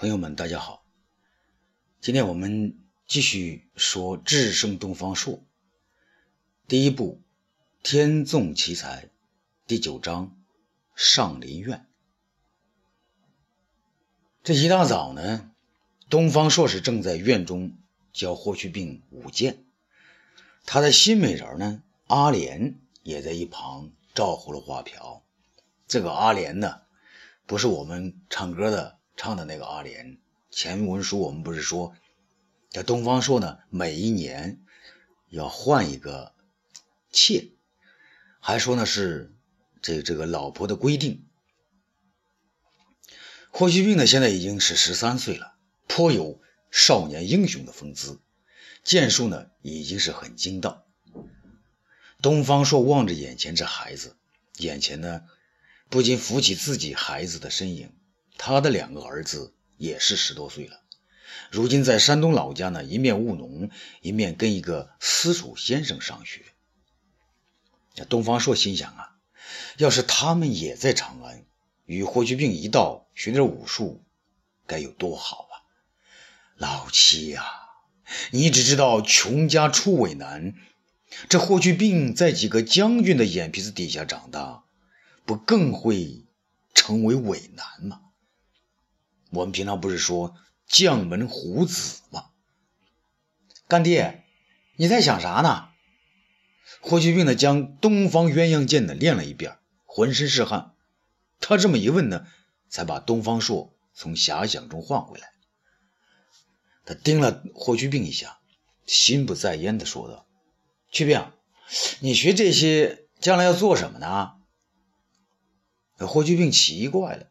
朋友们，大家好。今天我们继续说《智胜东方朔》第一部《天纵奇才》第九章《上林苑》。这一大早呢，东方朔是正在院中教霍去病舞剑，他的新美人呢，阿莲也在一旁照呼了画瓢。这个阿莲呢，不是我们唱歌的。唱的那个阿莲，前文书我们不是说，这东方朔呢，每一年要换一个妾，还说呢是这这个老婆的规定。霍去病呢，现在已经是十三岁了，颇有少年英雄的风姿，剑术呢已经是很精到。东方朔望着眼前这孩子，眼前呢不禁浮起自己孩子的身影。他的两个儿子也是十多岁了，如今在山东老家呢，一面务农，一面跟一个私塾先生上学。东方朔心想啊，要是他们也在长安，与霍去病一道学点武术，该有多好啊！老七呀，你只知道穷家出伟男，这霍去病在几个将军的眼皮子底下长大，不更会成为伟男吗？我们平常不是说将门虎子吗？干爹，你在想啥呢？霍去病呢，将东方鸳鸯剑呢练了一遍，浑身是汗。他这么一问呢，才把东方朔从遐想中唤回来。他盯了霍去病一下，心不在焉的说道：“去病，你学这些将来要做什么呢？”霍去病奇怪了。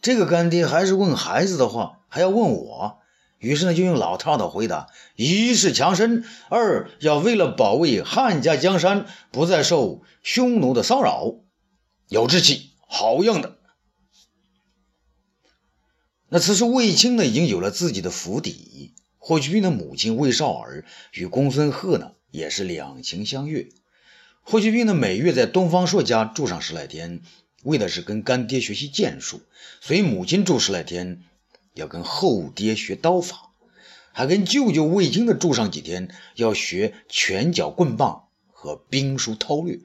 这个干爹还是问孩子的话，还要问我，于是呢就用老套的回答：一是强身，二要为了保卫汉家江山，不再受匈奴的骚扰，有志气，好样的。那此时卫青呢已经有了自己的府邸，霍去病的母亲卫少儿与公孙贺呢也是两情相悦，霍去病呢每月在东方朔家住上十来天。为的是跟干爹学习剑术，随母亲住十来天，要跟后爹学刀法，还跟舅舅卫青的住上几天，要学拳脚棍棒和兵书韬略。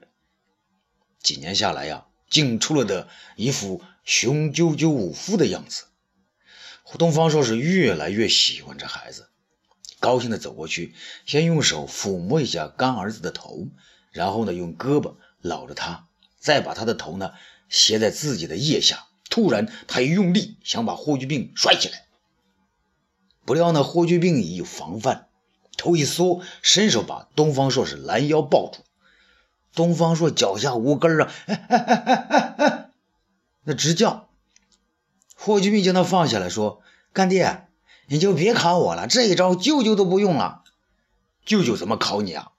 几年下来呀，竟出了的一副雄赳赳武夫的样子。胡东方说是越来越喜欢这孩子，高兴的走过去，先用手抚摸一下干儿子的头，然后呢，用胳膊搂着他，再把他的头呢。斜在自己的腋下，突然他一用力，想把霍去病甩起来。不料呢，霍去病已有防范，头一缩，伸手把东方朔是拦腰抱住。东方朔脚下无根啊，那直叫。霍去病将他放下来说：“干爹，你就别考我了，这一招舅舅都不用了。舅舅怎么考你啊？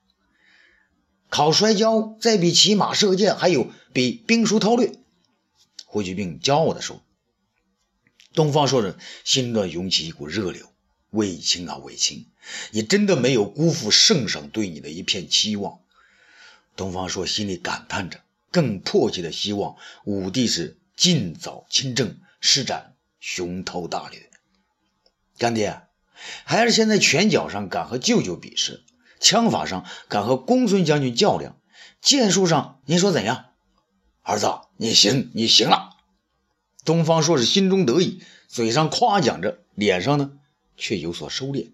考摔跤，再比骑马射箭，还有比兵书韬略。”霍去病骄傲地说：“东方朔着，心中涌起一股热流。卫青啊，卫青，你真的没有辜负圣上对你的一片期望。”东方朔心里感叹着，更迫切的希望武帝是尽早亲政，施展雄韬大略。干爹，还是现在拳脚上敢和舅舅比试，枪法上敢和公孙将军较量，剑术上您说怎样？儿子，你行，你行了。东方朔是心中得意，嘴上夸奖着，脸上呢却有所收敛。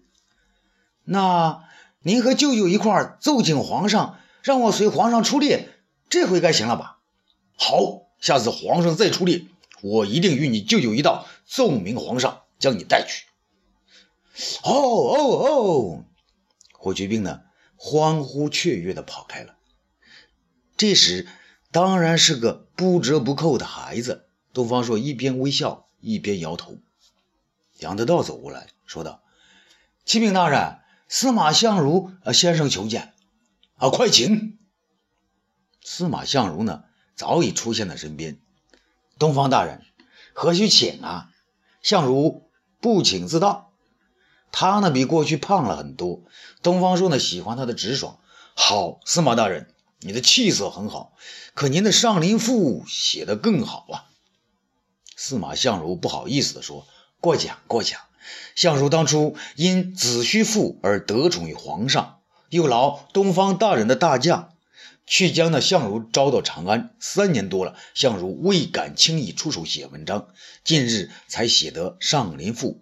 那您和舅舅一块奏请皇上，让我随皇上出猎，这回该行了吧？好，下次皇上再出猎，我一定与你舅舅一道奏明皇上，将你带去。哦哦哦！霍去病呢，欢呼雀跃地跑开了。这时。当然是个不折不扣的孩子。东方朔一边微笑一边摇头。杨德道走过来说道：“启禀大人，司马相如先生求见。啊，快请。”司马相如呢，早已出现在身边。东方大人，何须请啊？相如不请自到。他呢，比过去胖了很多。东方朔呢，喜欢他的直爽。好，司马大人。你的气色很好，可您的《上林赋》写得更好啊！司马相如不好意思地说：“过奖过奖。相如当初因子虚赋而得宠于皇上，又劳东方大人的大驾，去将那相如招到长安。三年多了，相如未敢轻易出手写文章，近日才写得《上林赋》，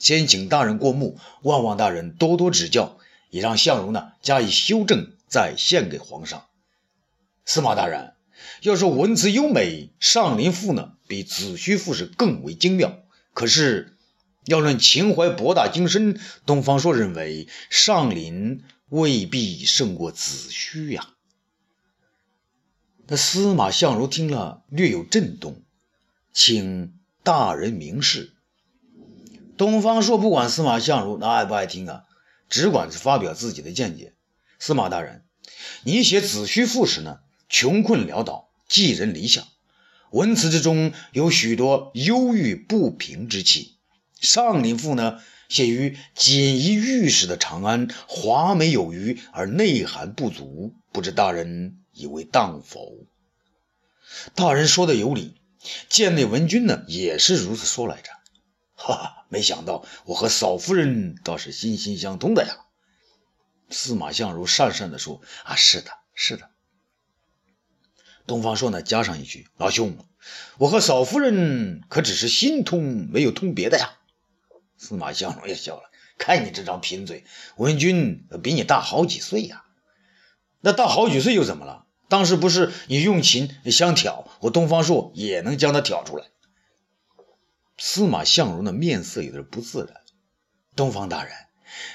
先请大人过目，望望大人多多指教，也让相如呢加以修正，再献给皇上。司马大人，要说文辞优美，《上林赋》呢比《子虚赋》是更为精妙。可是，要论情怀博大精深，东方朔认为《上林》未必胜过《子虚》呀。那司马相如听了，略有震动，请大人明示。东方朔不管司马相如那爱不爱听啊，只管是发表自己的见解。司马大人，你写《子虚赋》时呢？穷困潦倒，寄人篱下，文辞之中有许多忧郁不平之气。上林赋呢，写于锦衣玉食的长安，华美有余而内涵不足，不知大人以为当否？大人说的有理，贱内文君呢也是如此说来着。哈哈，没想到我和嫂夫人倒是心心相通的呀。司马相如讪讪地说：“啊，是的，是的。”东方朔呢，加上一句：“老兄，我和嫂夫人可只是心通，没有通别的呀。”司马相如也笑了：“看你这张贫嘴，文君比你大好几岁呀。那大好几岁又怎么了？当时不是你用琴相挑，我东方朔也能将他挑出来。”司马相如的面色有点不自然：“东方大人，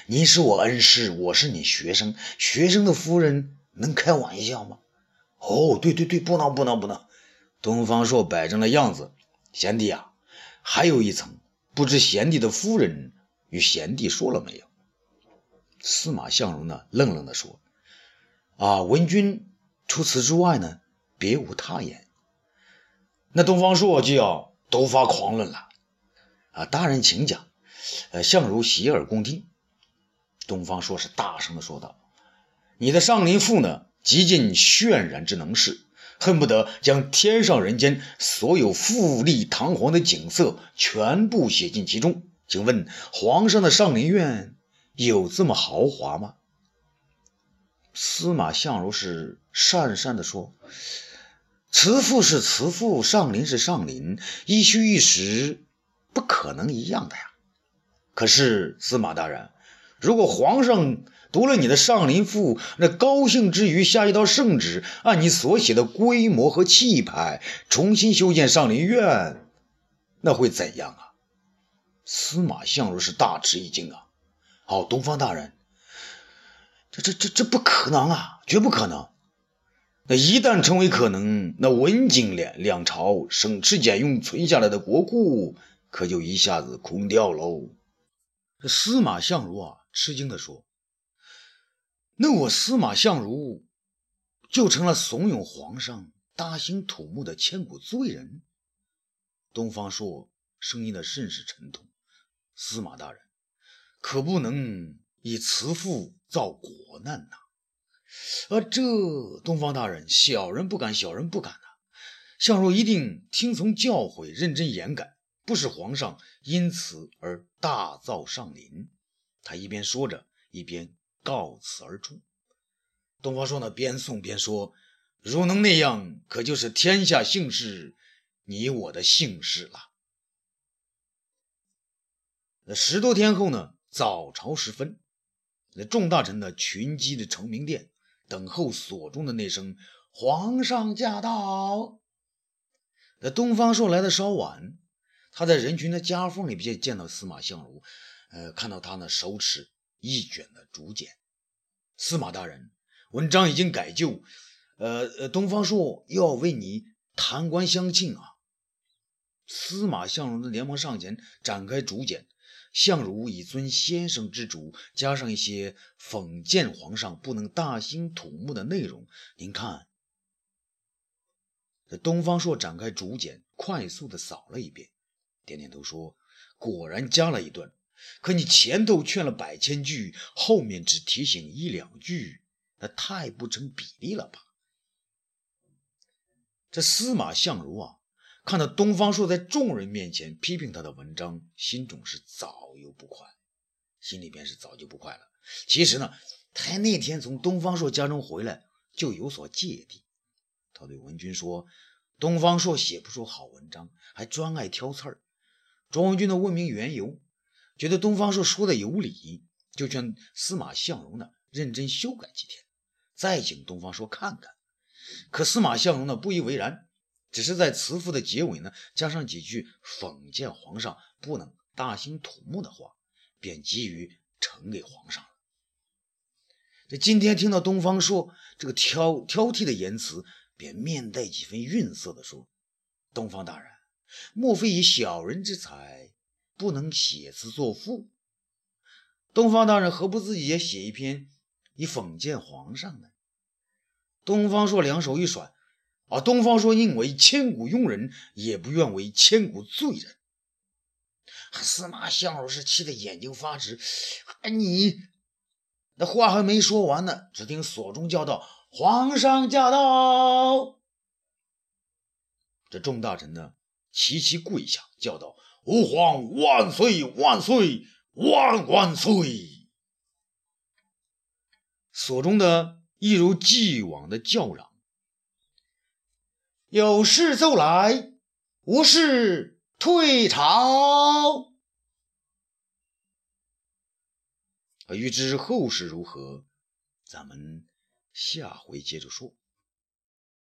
您是我恩师，我是你学生，学生的夫人能开玩笑吗？”哦，对对对，不能不能不能！东方朔摆正了样子，贤弟啊，还有一层，不知贤弟的夫人与贤弟说了没有？司马相如呢，愣愣地说：“啊，文君除此之外呢，别无他言。”那东方朔就要都发狂论了。啊，大人请讲。呃，相如洗耳恭听。东方朔是大声的说道：“你的《上林赋》呢？”极尽渲染之能事，恨不得将天上人间所有富丽堂皇的景色全部写进其中。请问皇上的上林苑有这么豪华吗？司马相如是讪讪的说：“慈父是慈父，上林是上林，一虚一实，不可能一样的呀。可是司马大人，如果皇上……”读了你的《上林赋》，那高兴之余下一道圣旨，按你所写的规模和气派重新修建上林苑，那会怎样啊？司马相如是大吃一惊啊！哦，东方大人，这这这这不可能啊，绝不可能！那一旦成为可能，那文景两两朝省吃俭用存下来的国库，可就一下子空掉喽。这司马相如啊，吃惊地说。那我司马相如就成了怂恿皇上大兴土木的千古罪人。东方朔声音的甚是沉痛。司马大人可不能以慈父造国难呐！啊，这东方大人，小人不敢，小人不敢呐！相如一定听从教诲，认真严改，不使皇上因此而大造上林。他一边说着，一边。告辞而出。东方朔呢，边送边说：“如能那样，可就是天下幸事，你我的幸事了。”那十多天后呢，早朝时分，那众大臣呢群集的成明殿，等候所中的那声“皇上驾到”。那东方朔来的稍晚，他在人群的夹缝里边见到司马相如，呃，看到他呢手持。一卷的竹简，司马大人，文章已经改就，呃呃，东方朔要为你弹冠相庆啊！司马相如连忙上前展开竹简，相如以尊先生之主，加上一些讽谏皇上不能大兴土木的内容。您看，这东方朔展开竹简，快速的扫了一遍，点点头说：“果然加了一段。”可你前头劝了百千句，后面只提醒一两句，那太不成比例了吧？这司马相如啊，看到东方朔在众人面前批评他的文章，心中是早有不快，心里边是早就不快了。其实呢，他那天从东方朔家中回来就有所芥蒂。他对文君说：“东方朔写不出好文章，还专爱挑刺儿。”庄文君的问明缘由，觉得东方朔说的有理，就劝司马相如呢认真修改几天，再请东方朔看看。可司马相如呢不以为然。只是在词赋的结尾呢，加上几句讽谏皇上不能大兴土木的话，便急于呈给皇上了。这今天听到东方朔这个挑挑剔的言辞，便面带几分愠色的说：“东方大人，莫非以小人之才，不能写词作赋？东方大人何不自己也写一篇，以讽谏皇上呢？”东方朔两手一甩。啊东方朔宁为千古庸人，也不愿为千古罪人。司马相如是气得眼睛发直。啊你那话还没说完呢，只听锁中叫道：“皇上驾到！”这众大臣呢，齐齐跪下，叫道：“吾皇万岁万岁万万岁！”所中的一如既往的叫嚷。有事奏来，无事退朝。欲知后事如何，咱们下回接着说。